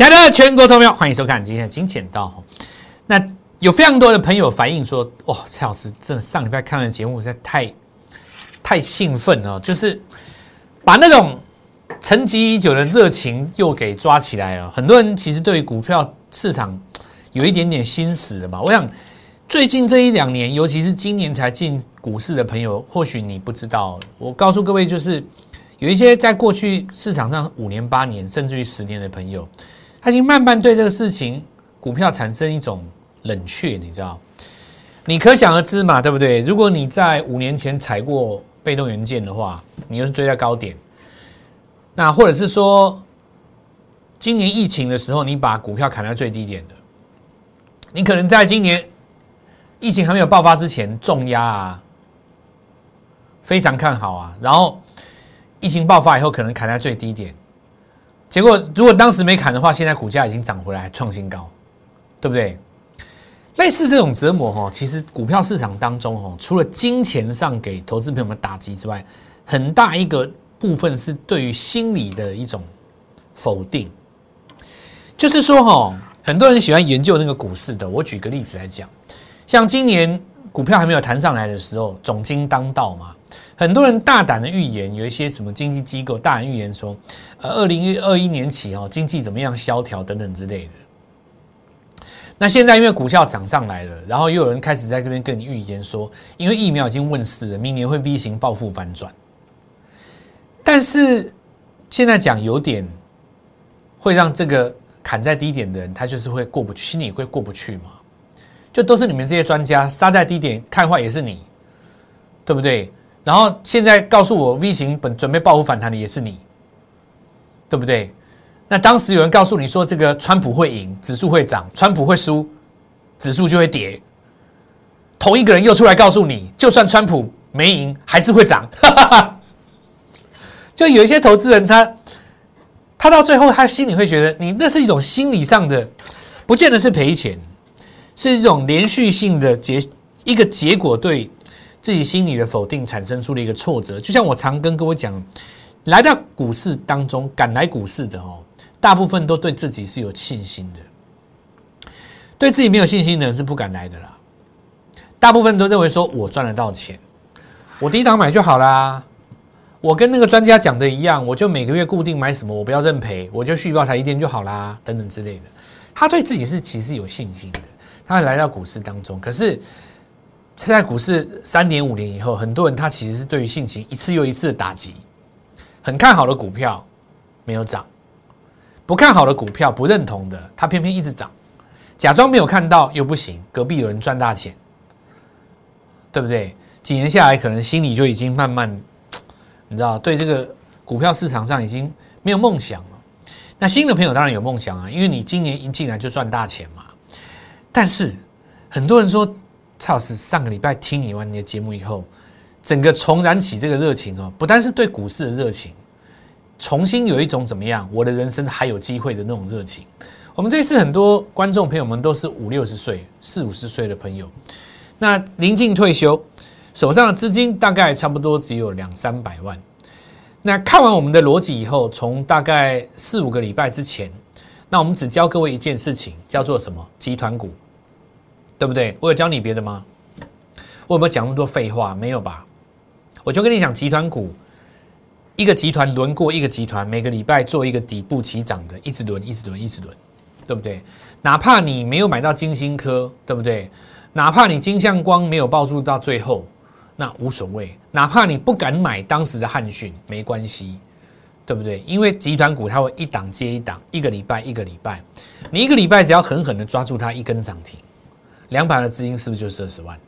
亲爱的全国投票，欢迎收看今天的金钱道。那有非常多的朋友反映说，哇，蔡老师，这上礼拜看的节目实在太太兴奋了，就是把那种沉寂已久的热情又给抓起来了。很多人其实对于股票市场有一点点心死了吧？我想最近这一两年，尤其是今年才进股市的朋友，或许你不知道。我告诉各位，就是有一些在过去市场上五年、八年，甚至于十年的朋友。他已经慢慢对这个事情股票产生一种冷却，你知道？你可想而知嘛，对不对？如果你在五年前踩过被动元件的话，你又是追在高点，那或者是说今年疫情的时候，你把股票砍在最低点的，你可能在今年疫情还没有爆发之前重压啊，非常看好啊，然后疫情爆发以后，可能砍在最低点。结果，如果当时没砍的话，现在股价已经涨回来，创新高，对不对？类似这种折磨哈，其实股票市场当中哈，除了金钱上给投资朋友们打击之外，很大一个部分是对于心理的一种否定。就是说哈，很多人喜欢研究那个股市的。我举个例子来讲，像今年股票还没有弹上来的时候，总金当道嘛。很多人大胆的预言，有一些什么经济机构大胆预言说，呃，二零二一年起哦，经济怎么样萧条等等之类的。那现在因为股票涨上来了，然后又有人开始在这边跟你预言说，因为疫苗已经问世了，明年会 V 型暴富反转。但是现在讲有点会让这个砍在低点的人，他就是会过不去，心里会过不去嘛。就都是你们这些专家杀在低点看坏也是你，对不对？然后现在告诉我 V 型本准备报复反弹的也是你，对不对？那当时有人告诉你说这个川普会赢，指数会涨；川普会输，指数就会跌。同一个人又出来告诉你，就算川普没赢，还是会涨。就有一些投资人，他他到最后，他心里会觉得，你那是一种心理上的，不见得是赔钱，是一种连续性的结一个结果对。自己心里的否定产生出了一个挫折，就像我常跟各位讲，来到股市当中，敢来股市的哦，大部分都对自己是有信心的，对自己没有信心的人是不敢来的啦。大部分都认为说我赚得到钱，我低档买就好啦。我跟那个专家讲的一样，我就每个月固定买什么，我不要认赔，我就续报台一天就好啦，等等之类的。他对自己是其实有信心的，他来到股市当中，可是。现在股市三年五年以后，很多人他其实是对于性情一次又一次的打击，很看好的股票没有涨，不看好的股票不认同的，他偏偏一直涨，假装没有看到又不行，隔壁有人赚大钱，对不对？几年下来，可能心里就已经慢慢，你知道，对这个股票市场上已经没有梦想了。那新的朋友当然有梦想啊，因为你今年一进来就赚大钱嘛。但是很多人说。蔡老师上个礼拜听你完你的节目以后，整个重燃起这个热情哦，不单是对股市的热情，重新有一种怎么样，我的人生还有机会的那种热情。我们这次很多观众朋友们都是五六十岁、四五十岁的朋友，那临近退休，手上的资金大概差不多只有两三百万。那看完我们的逻辑以后，从大概四五个礼拜之前，那我们只教各位一件事情，叫做什么？集团股。对不对？我有教你别的吗？我有没有讲那么多废话？没有吧？我就跟你讲，集团股，一个集团轮过一个集团，每个礼拜做一个底部起涨的，一直轮，一直轮，一直轮，对不对？哪怕你没有买到金星科，对不对？哪怕你金相光没有抱住到最后，那无所谓。哪怕你不敢买当时的汉讯，没关系，对不对？因为集团股它会一档接一档，一个礼拜一个礼拜，你一个礼拜只要狠狠的抓住它一根涨停。两百万的资金是不是就是二十万？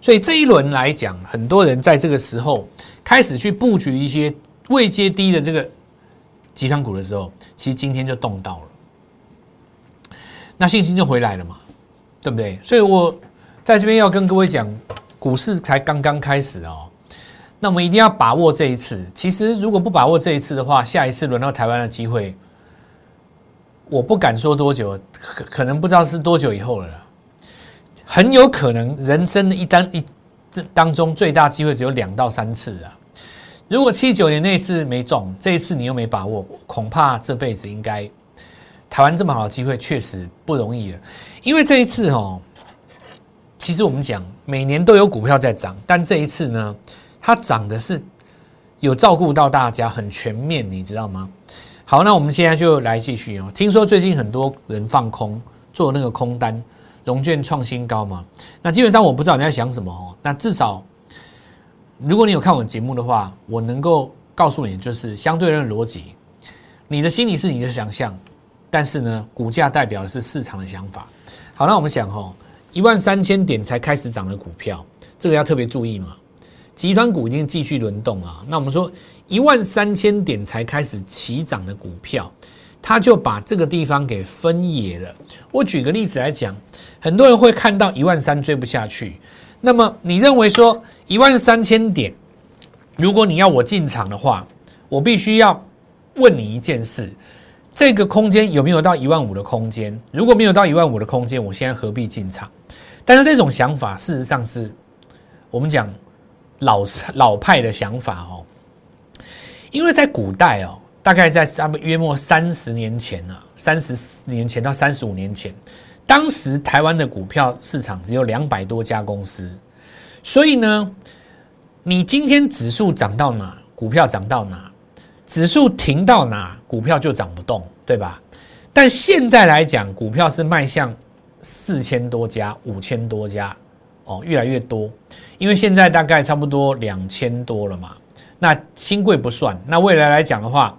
所以这一轮来讲，很多人在这个时候开始去布局一些未接低的这个集团股的时候，其实今天就动到了，那信心就回来了嘛，对不对？所以我在这边要跟各位讲，股市才刚刚开始哦，那我们一定要把握这一次。其实如果不把握这一次的话，下一次轮到台湾的机会，我不敢说多久，可可能不知道是多久以后了。很有可能人生的一单一当中最大机会只有两到三次啊！如果七九年那次没中，这一次你又没把握，恐怕这辈子应该台湾这么好的机会确实不容易了，因为这一次哦，其实我们讲每年都有股票在涨，但这一次呢，它涨的是有照顾到大家，很全面，你知道吗？好，那我们现在就来继续哦。听说最近很多人放空做那个空单，融券创新高嘛。那基本上我不知道你在想什么哦。那至少如果你有看我节目的话，我能够告诉你，就是相对论逻辑。你的心理是你的想象，但是呢，股价代表的是市场的想法。好，那我们想哦，一万三千点才开始涨的股票，这个要特别注意嘛。集团股一定继续轮动啊。那我们说一万三千点才开始起涨的股票，他就把这个地方给分野了。我举个例子来讲，很多人会看到一万三追不下去，那么你认为说一万三千点，如果你要我进场的话，我必须要。问你一件事，这个空间有没有到一万五的空间？如果没有到一万五的空间，我现在何必进场？但是这种想法事实上是我们讲老老派的想法哦，因为在古代哦，大概在他们约莫三十年前呢，三十年前到三十五年前，当时台湾的股票市场只有两百多家公司，所以呢，你今天指数涨到哪，股票涨到哪。指数停到哪，股票就涨不动，对吧？但现在来讲，股票是迈向四千多家、五千多家，哦，越来越多。因为现在大概差不多两千多了嘛。那新贵不算，那未来来讲的话，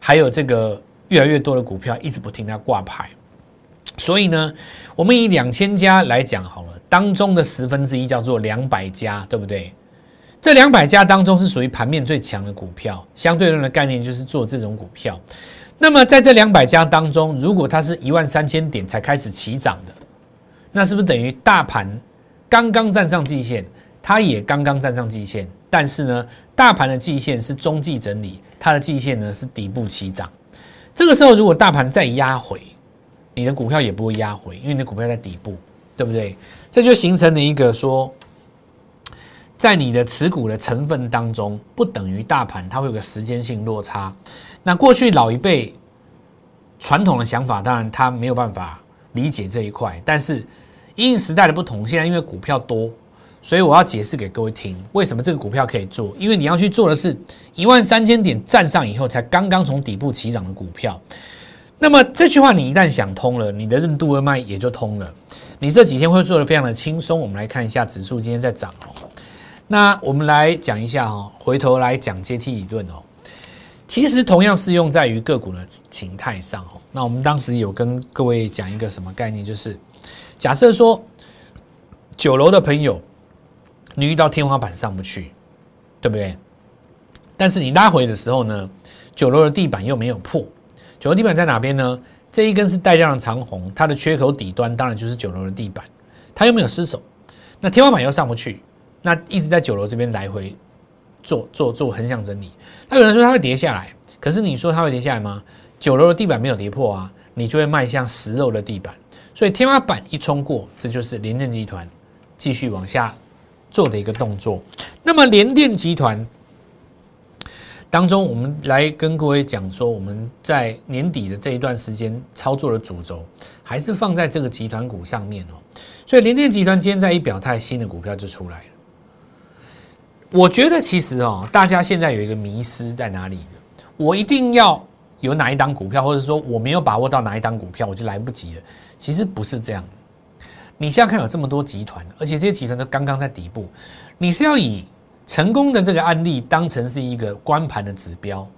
还有这个越来越多的股票一直不停在挂牌。所以呢，我们以两千家来讲好了，当中的十分之一叫做两百家，对不对？这两百家当中是属于盘面最强的股票，相对论的概念就是做这种股票。那么在这两百家当中，如果它是一万三千点才开始起涨的，那是不是等于大盘刚刚站上季线，它也刚刚站上季线？但是呢，大盘的季线是中继整理，它的季线呢是底部起涨。这个时候如果大盘再压回，你的股票也不会压回，因为你的股票在底部，对不对？这就形成了一个说。在你的持股的成分当中，不等于大盘，它会有个时间性落差。那过去老一辈传统的想法，当然他没有办法理解这一块。但是因时代的不同，现在因为股票多，所以我要解释给各位听，为什么这个股票可以做？因为你要去做的是一万三千点站上以后，才刚刚从底部起涨的股票。那么这句话你一旦想通了，你的任督二脉也就通了。你这几天会做的非常的轻松。我们来看一下指数今天在涨哦。那我们来讲一下哈，回头来讲阶梯理论哦。其实同样适用在于个股的形态上哦。那我们当时有跟各位讲一个什么概念，就是假设说九楼的朋友，你遇到天花板上不去，对不对？但是你拉回的时候呢，九楼的地板又没有破，九楼地板在哪边呢？这一根是带量的长红，它的缺口底端当然就是九楼的地板，它又没有失手，那天花板又上不去。那一直在九楼这边来回做做做横向整理，那有人说它会跌下来，可是你说它会跌下来吗？九楼的地板没有跌破啊，你就会迈向十楼的地板，所以天花板一冲过，这就是联电集团继续往下做的一个动作。那么联电集团当中，我们来跟各位讲说，我们在年底的这一段时间操作的主轴还是放在这个集团股上面哦。所以联电集团今天在一表态，新的股票就出来了。我觉得其实哦，大家现在有一个迷失在哪里呢？我一定要有哪一档股票，或者说我没有把握到哪一档股票，我就来不及了。其实不是这样。你现在看有这么多集团，而且这些集团都刚刚在底部，你是要以成功的这个案例当成是一个关盘的指标。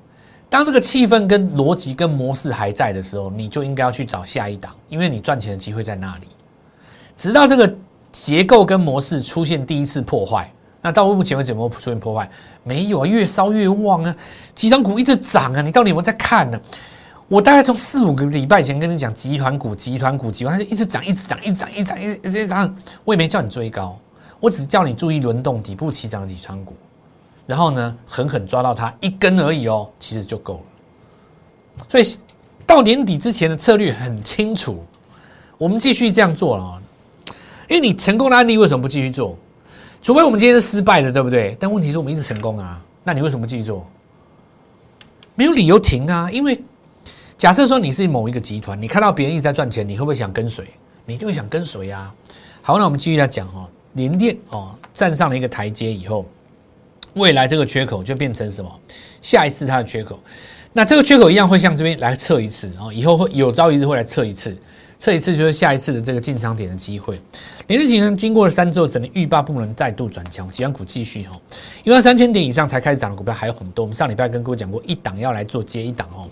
当这个气氛跟逻辑跟模式还在的时候，你就应该要去找下一档，因为你赚钱的机会在那里。直到这个结构跟模式出现第一次破坏。那到目前为止有没有出现破坏？没有啊，越烧越旺啊！集团股一直涨啊，你到底有没有在看呢？我大概从四五个礼拜前跟你讲，集团股、集团股、集团，它就一直涨，一直涨，一直涨，一直涨，一直涨。我也没叫你追高，我只是叫你注意轮动底部起涨的集团股，然后呢，狠狠抓到它一根而已哦，其实就够了。所以到年底之前的策略很清楚，我们继续这样做了。因为你成功的案例为什么不继续做？除非我们今天是失败的，对不对？但问题是我们一直成功啊，那你为什么不继续做？没有理由停啊，因为假设说你是某一个集团，你看到别人一直在赚钱，你会不会想跟随？你就会想跟随啊。好，那我们继续来讲哦，联电哦站上了一个台阶以后，未来这个缺口就变成什么？下一次它的缺口，那这个缺口一样会向这边来测一次，然后以后会有朝一日会来测一次。测一次就是下一次的这个进场点的机会。连日情呢，经过了三周，整的预报不能再度转强，几万股继续哈，一万三千点以上才开始涨的股票还有很多。我们上礼拜跟各位讲过，一档要来做接一档哦，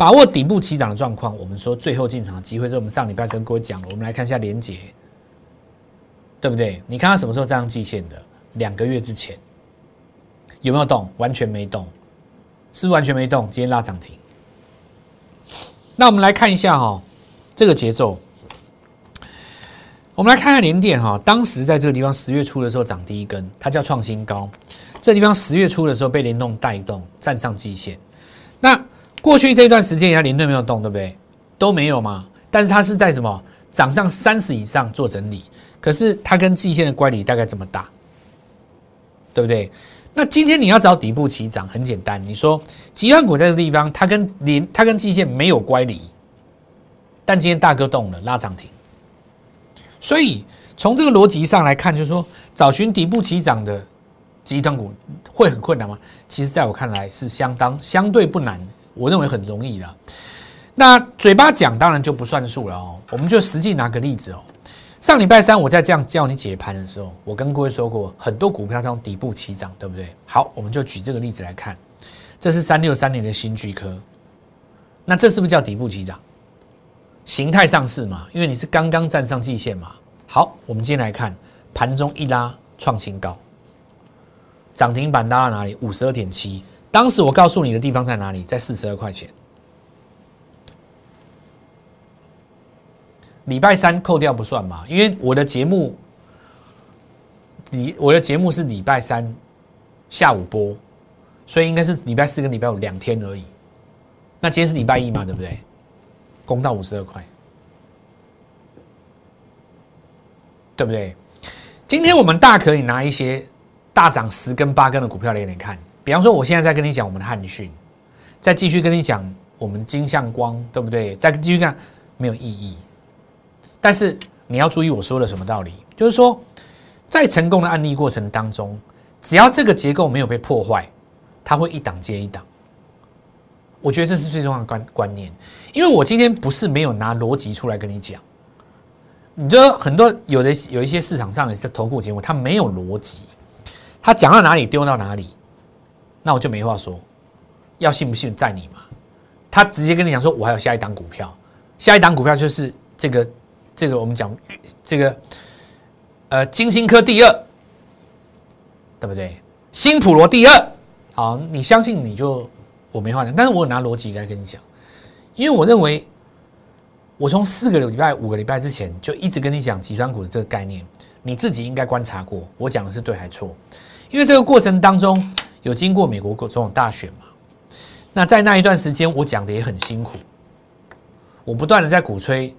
把握底部起涨的状况。我们说最后进场的机会，是我们上礼拜跟各位讲了。我们来看一下连结，对不对？你看它什么时候这样季线的？两个月之前有没有动？完全没动，是不是完全没动？今天拉涨停。那我们来看一下哈。这个节奏，我们来看看联电哈。当时在这个地方十月初的时候涨第一根，它叫创新高。这地方十月初的时候被联动带动站上季线。那过去这一段时间，它联动没有动，对不对？都没有嘛。但是它是在什么涨上三十以上做整理，可是它跟季线的乖离大概这么大，对不对？那今天你要找底部起涨，很简单。你说集团股在这个地方，它跟连它跟季线没有乖离。但今天大哥动了，拉涨停。所以从这个逻辑上来看，就是说找寻底部起涨的集团股会很困难吗？其实，在我看来是相当相对不难，我认为很容易的。那嘴巴讲当然就不算数了哦。我们就实际拿个例子哦。上礼拜三我在这样教你解盘的时候，我跟各位说过，很多股票从底部起涨，对不对？好，我们就举这个例子来看，这是三六三年的新巨科，那这是不是叫底部起涨？形态上市嘛，因为你是刚刚站上季线嘛。好，我们今天来看盘中一拉创新高，涨停板拉到哪里？五十二点七。当时我告诉你的地方在哪里？在四十二块钱。礼拜三扣掉不算嘛，因为我的节目，你我的节目是礼拜三下午播，所以应该是礼拜四跟礼拜五两天而已。那今天是礼拜一嘛，对不对？攻到五十二块，对不对？今天我们大可以拿一些大涨十根八根的股票来给你看。比方说，我现在在跟你讲我们的汉讯，再继续跟你讲我们金相光，对不对？再继续看没有意义。但是你要注意我说的什么道理，就是说，在成功的案例过程当中，只要这个结构没有被破坏，它会一档接一档。我觉得这是最重要的观观念，因为我今天不是没有拿逻辑出来跟你讲。你觉得很多有的有一些市场上的投顾节目，它没有逻辑，他讲到哪里丢到哪里，那我就没话说。要信不信在你嘛？他直接跟你讲说，我还有下一档股票，下一档股票就是这个这个我们讲这个呃金星科第二，对不对？新普罗第二，好，你相信你就。我没话讲，但是我有拿逻辑来跟你讲，因为我认为，我从四个礼拜、五个礼拜之前就一直跟你讲集团股的这个概念，你自己应该观察过，我讲的是对还错？因为这个过程当中有经过美国总统大选嘛，那在那一段时间我讲的也很辛苦，我不断的在鼓吹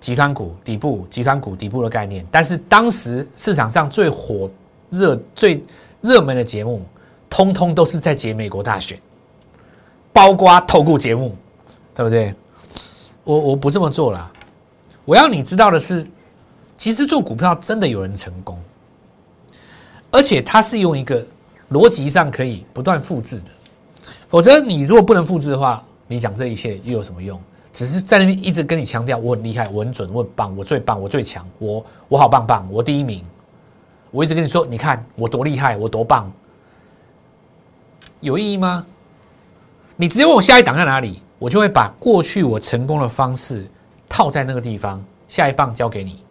集团股底部、集团股底部的概念，但是当时市场上最火热、最热门的节目，通通都是在解美国大选。包括透过节目，对不对？我我不这么做了。我要你知道的是，其实做股票真的有人成功，而且他是用一个逻辑上可以不断复制的。否则，你如果不能复制的话，你讲这一切又有什么用？只是在那边一直跟你强调我很厉害，我很准，我很棒，我最棒，我最强，我我好棒棒，我第一名。我一直跟你说，你看我多厉害，我多棒，有意义吗？你直接问我下一档在哪里，我就会把过去我成功的方式套在那个地方，下一棒交给你。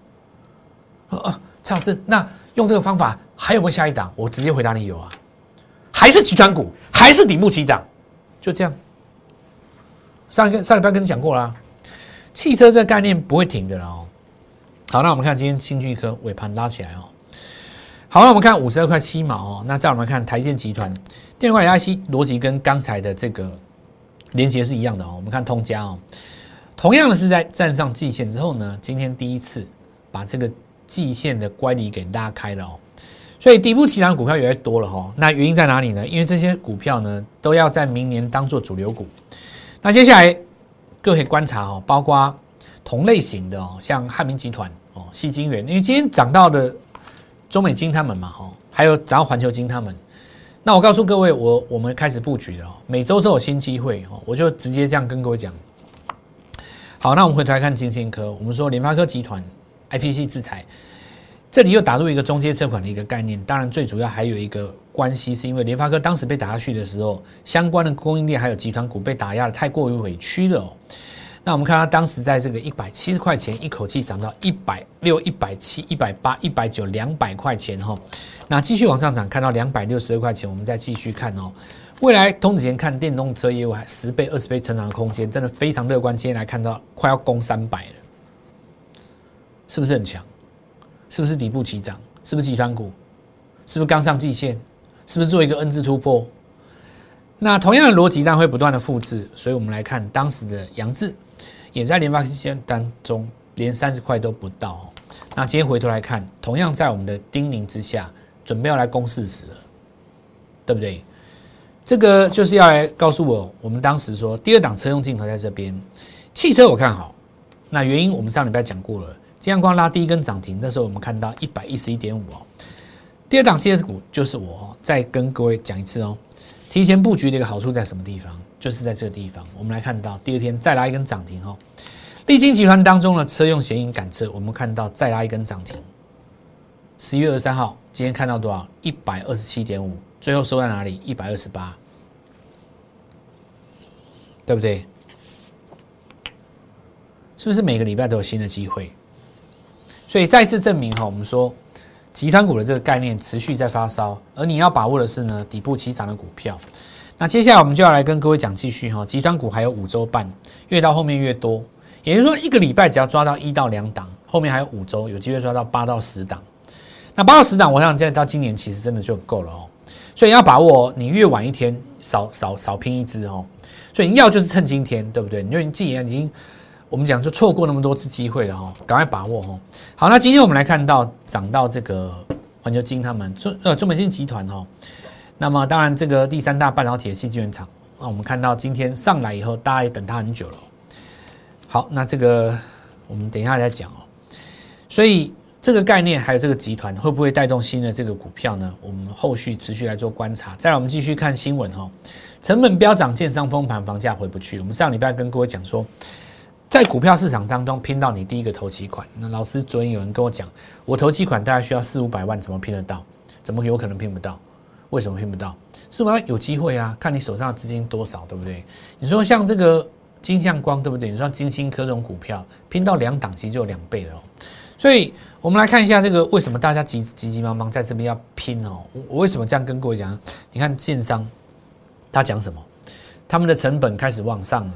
啊，蔡老师，那用这个方法还有没有下一档？我直接回答你有啊，还是集团股，还是底部起涨，就这样。上一个上礼拜跟你讲过啦，汽车这个概念不会停的了哦。好，那我们看今天新巨科尾盘拉起来哦。好，那我们看五十二块七毛哦。那再我们看台电集团。电话 IC 逻辑跟刚才的这个连接是一样的哦。我们看通家哦，同样的是在站上季线之后呢，今天第一次把这个季线的乖离给拉开了哦。所以底部其他股票越来越多了哈。那原因在哪里呢？因为这些股票呢都要在明年当做主流股。那接下来各位可以观察哦，包括同类型的哦，像汉明集团哦、细晶元，因为今天涨到的中美金他们嘛，哈，还有涨到环球金他们。那我告诉各位，我我们开始布局了，每周都有新机会哦，我就直接这样跟各位讲。好，那我们回头来看金星科，我们说联发科集团 IPC 制裁，这里又打入一个中阶测款的一个概念，当然最主要还有一个关系，是因为联发科当时被打下去的时候，相关的供应链还有集团股被打压的太过于委屈了。那我们看它当时在这个一百七十块钱，一口气涨到一百六、一百七、一百八、一百九、两百块钱哈。那继续往上涨，看到两百六十二块钱，我们再继续看哦。未来通子前看电动车业务还十倍、二十倍成长的空间，真的非常乐观。今天来看到快要攻三百了，是不是很强？是不是底部起涨？是不是集团股？是不是刚上季线？是不是做一个 N 字突破？那同样的逻辑，但会不断的复制。所以我们来看当时的杨志。也在联发期间当中，连三十块都不到。那今天回头来看，同样在我们的叮咛之下，准备要来攻四十了，对不对？这个就是要来告诉我，我们当时说第二档车用镜头在这边，汽车我看好。那原因我们上礼拜讲过了，金阳光拉第一根涨停，那时候我们看到一百一十一点五哦。第二档汽车股就是我再跟各位讲一次哦，提前布局的一个好处在什么地方？就是在这个地方，我们来看到第二天再拉一根涨停哦。立金集团当中的车用显影感测，我们看到再拉一根涨停。十一月二十三号，今天看到多少？一百二十七点五，最后收在哪里？一百二十八，对不对？是不是每个礼拜都有新的机会？所以再次证明哈，我们说集团股的这个概念持续在发烧，而你要把握的是呢底部起涨的股票。那接下来我们就要来跟各位讲继续哈，集团股还有五周半，越到后面越多，也就是说一个礼拜只要抓到一到两档，后面还有五周，有机会抓到八到十档。那八到十档，我想在到今年其实真的就够了哦。所以要把握，你越晚一天少少少拼一只哦。所以你要就是趁今天，对不对？因为你既然已经我们讲就错过那么多次机会了哈，赶快把握哦。好，那今天我们来看到涨到这个环球金他们中呃中美金集团哦。那么当然，这个第三大半导体的器晶圆厂，那我们看到今天上来以后，大家也等它很久了。好，那这个我们等一下再讲哦。所以这个概念还有这个集团会不会带动新的这个股票呢？我们后续持续来做观察。再来，我们继续看新闻哈。成本飙涨，建商封盘，房价回不去。我们上礼拜跟各位讲说，在股票市场当中拼到你第一个投期款。那老师昨天有人跟我讲，我投期款大概需要四五百万，怎么拼得到？怎么有可能拼不到？为什么拼不到？是吗？有机会啊，看你手上的资金多少，对不对？你说像这个金相光，对不对？你说金星科这种股票，拼到两档其实就有两倍了。所以我们来看一下这个为什么大家急急急忙忙在这边要拼哦？我为什么这样跟各位讲？你看建商他讲什么？他们的成本开始往上了，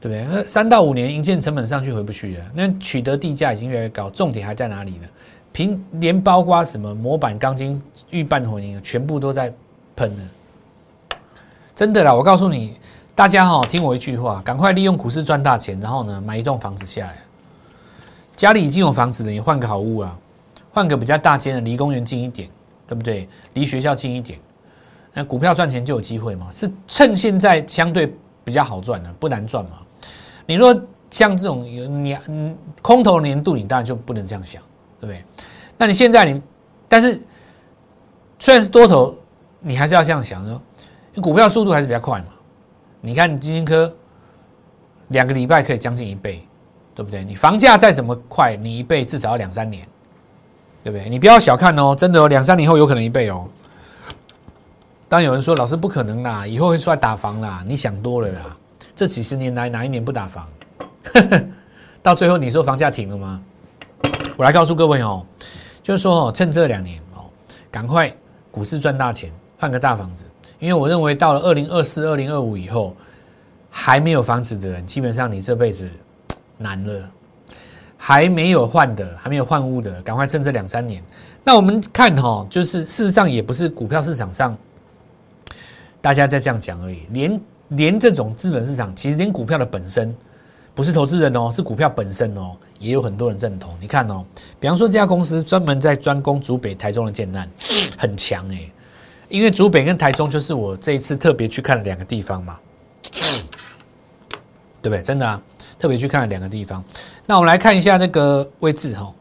对不对？那三到五年营建成本上去回不去了，那取得地价已经越来越高，重点还在哪里呢？平连包括什么模板、钢筋、预拌混凝，全部都在喷了。真的啦，我告诉你，大家哈，听我一句话，赶快利用股市赚大钱，然后呢，买一栋房子下来。家里已经有房子了，你换个好屋啊，换个比较大间的，离公园近一点，对不对？离学校近一点，那股票赚钱就有机会嘛。是趁现在相对比较好赚的，不难赚嘛。你说像这种年嗯空头年度，你当然就不能这样想。对不对？那你现在你，但是虽然是多头，你还是要这样想说，股票速度还是比较快嘛。你看基金科两个礼拜可以将近一倍，对不对？你房价再怎么快，你一倍至少要两三年，对不对？你不要小看哦，真的哦，两三年后有可能一倍哦。当有人说老师不可能啦，以后会出来打房啦，你想多了啦。这几十年来哪一年不打房？到最后你说房价停了吗？我来告诉各位哦，就是说哦，趁这两年哦，赶快股市赚大钱，换个大房子。因为我认为到了二零二四、二零二五以后，还没有房子的人，基本上你这辈子 难了。还没有换的，还没有换屋的，赶快趁这两三年。那我们看哈，就是事实上也不是股票市场上大家在这样讲而已，连连这种资本市场，其实连股票的本身。不是投资人哦，是股票本身哦，也有很多人认同。你看哦，比方说这家公司专门在专攻竹北、台中的建案，很强哎。因为竹北跟台中就是我这一次特别去看的两个地方嘛。对不对？真的啊，特别去看了两个地方。那我们来看一下那个位置哈。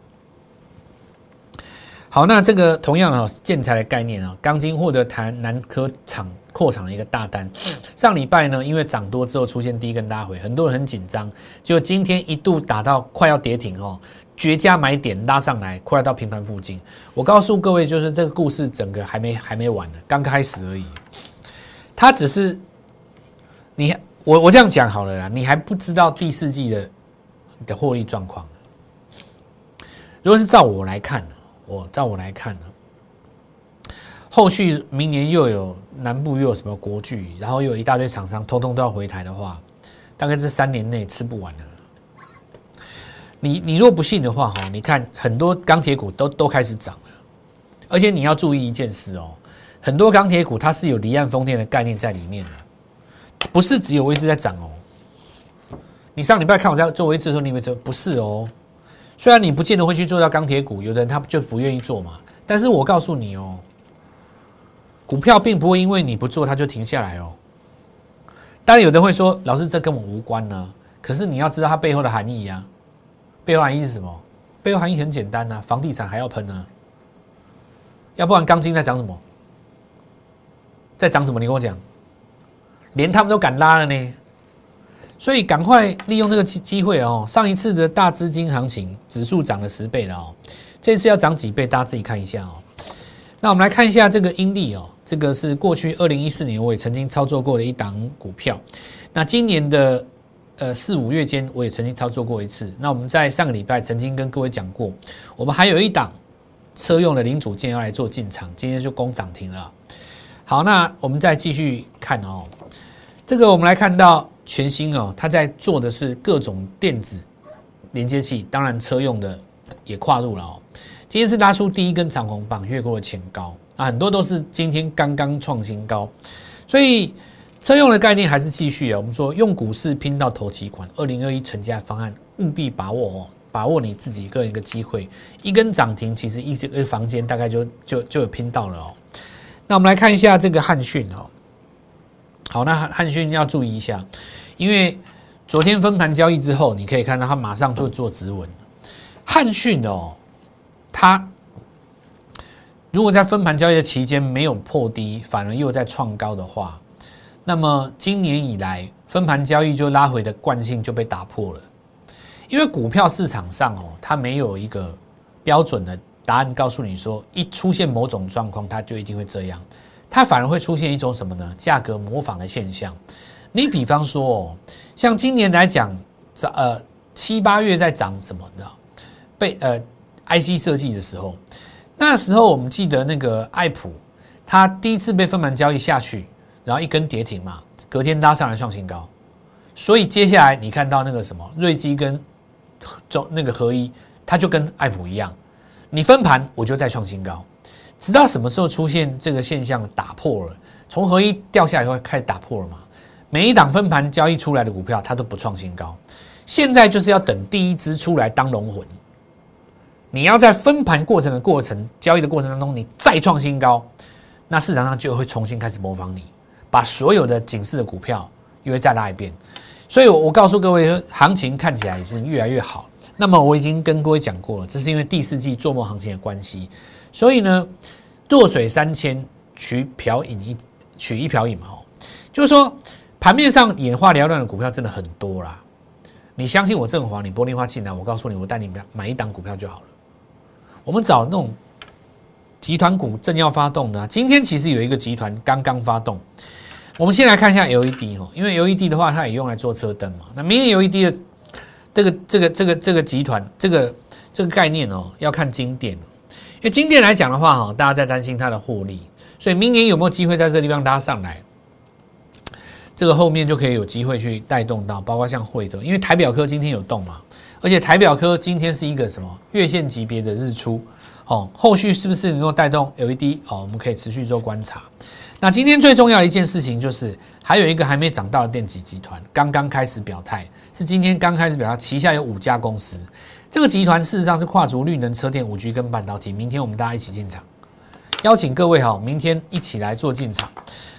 好，那这个同样的建材的概念啊，钢筋获得台南科厂扩厂的一个大单。上礼拜呢，因为涨多之后出现第一根拉回，很多人很紧张，就今天一度打到快要跌停哦，绝佳买点拉上来，快要到平盘附近。我告诉各位，就是这个故事整个还没还没完呢，刚开始而已。它只是你我我这样讲好了啦，你还不知道第四季的的获利状况。如果是照我来看。我照我来看呢，后续明年又有南部又有什么国巨，然后又有一大堆厂商通通都要回台的话，大概这三年内吃不完了。你你若不信的话哈，你看很多钢铁股都都开始涨了，而且你要注意一件事哦，很多钢铁股它是有离岸风电的概念在里面的，不是只有位置在涨哦。你上礼拜看我在做位置的时候，你以为说不是哦？虽然你不见得会去做到钢铁股，有的人他就不愿意做嘛。但是我告诉你哦，股票并不会因为你不做它就停下来哦。当然有的会说，老师这跟我无关呢。可是你要知道它背后的含义呀。背后含义是什么？背后含义很简单呐，房地产还要喷呢。要不然钢筋在涨什么？在涨什么？你跟我讲，连他们都敢拉了呢。所以赶快利用这个机机会哦！上一次的大资金行情，指数涨了十倍了哦，这次要涨几倍？大家自己看一下哦。那我们来看一下这个阴历哦，这个是过去二零一四年我也曾经操作过的一档股票。那今年的呃四五月间，我也曾经操作过一次。那我们在上个礼拜曾经跟各位讲过，我们还有一档车用的零组件要来做进场，今天就攻涨停了。好，那我们再继续看哦，这个我们来看到。全新哦，它在做的是各种电子连接器，当然车用的也跨入了哦。今天是拉出第一根长红棒，越过了前高啊，很多都是今天刚刚创新高，所以车用的概念还是继续啊。我们说用股市拼到头期款，二零二一成家方案务必把握哦，把握你自己个人一个机会，一根涨停其实一个房间大概就就就有拼到了哦。那我们来看一下这个汉讯哦。好，那汉汉讯要注意一下，因为昨天分盘交易之后，你可以看到它马上就做止稳。汉讯哦，它如果在分盘交易的期间没有破低，反而又在创高的话，那么今年以来分盘交易就拉回的惯性就被打破了。因为股票市场上哦，它没有一个标准的答案告诉你说，一出现某种状况，它就一定会这样。它反而会出现一种什么呢？价格模仿的现象。你比方说，像今年来讲，涨呃七八月在涨什么的，被呃 IC 设计的时候，那时候我们记得那个爱普，它第一次被分盘交易下去，然后一根跌停嘛，隔天拉上来创新高。所以接下来你看到那个什么瑞基跟中那个合一，它就跟爱普一样，你分盘我就再创新高。直到什么时候出现这个现象打破了？从合一掉下来以后开始打破了嘛？每一档分盘交易出来的股票，它都不创新高。现在就是要等第一支出来当龙魂。你要在分盘过程的过程交易的过程当中，你再创新高，那市场上就会重新开始模仿你，把所有的警示的股票又会再拉一遍。所以，我告诉各位，行情看起来是越来越好。那么我已经跟各位讲过了，这是因为第四季做梦行情的关系。所以呢，弱水三千，取瓢饮一取一瓢饮嘛，哦，就是说盘面上眼花缭乱的股票真的很多啦。你相信我，正华，你玻璃花进来，我告诉你，我带你买买一档股票就好了。我们找那种集团股正要发动的，今天其实有一个集团刚刚发动。我们先来看一下 LED 哦，因为 LED 的话，它也用来做车灯嘛。那明年 LED 的这个这个这个这个集团这个这个概念哦，要看经典。因为今天来讲的话，哈，大家在担心它的获利，所以明年有没有机会在这地方拉上来？这个后面就可以有机会去带动到，包括像惠德，因为台表科今天有动嘛，而且台表科今天是一个什么月线级别的日出，哦，后续是不是能够带动 LED？哦，我们可以持续做观察。那今天最重要的一件事情就是，还有一个还没涨到的电子集团刚刚开始表态，是今天刚开始表态，旗下有五家公司。这个集团事实上是跨足绿能、车电、五 G 跟半导体。明天我们大家一起进场，邀请各位哈，明天一起来做进场。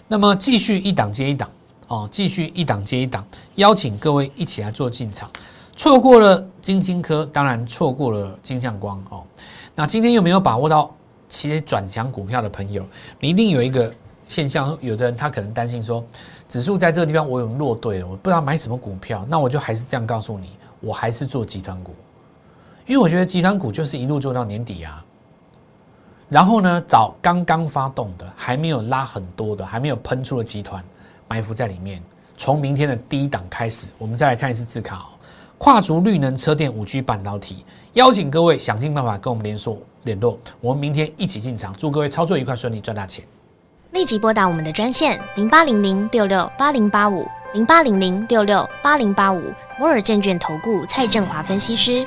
那么继续一档接一档，哦，继续一档接一档，邀请各位一起来做进场。错过了金星科，当然错过了金相光哦。那今天又没有把握到其实转强股票的朋友？你一定有一个现象，有的人他可能担心说，指数在这个地方我有落队了，我不知道买什么股票。那我就还是这样告诉你，我还是做集团股，因为我觉得集团股就是一路做到年底啊。然后呢，找刚刚发动的，还没有拉很多的，还没有喷出的集团埋伏在里面。从明天的第一档开始，我们再来看一次字卡。跨足绿能车电五 G 半导体，邀请各位想尽办法跟我们联络联络，我们明天一起进场，祝各位操作愉快顺利，赚大钱。立即拨打我们的专线零八零零六六八零八五零八零零六六八零八五摩尔证券投顾蔡振华分析师。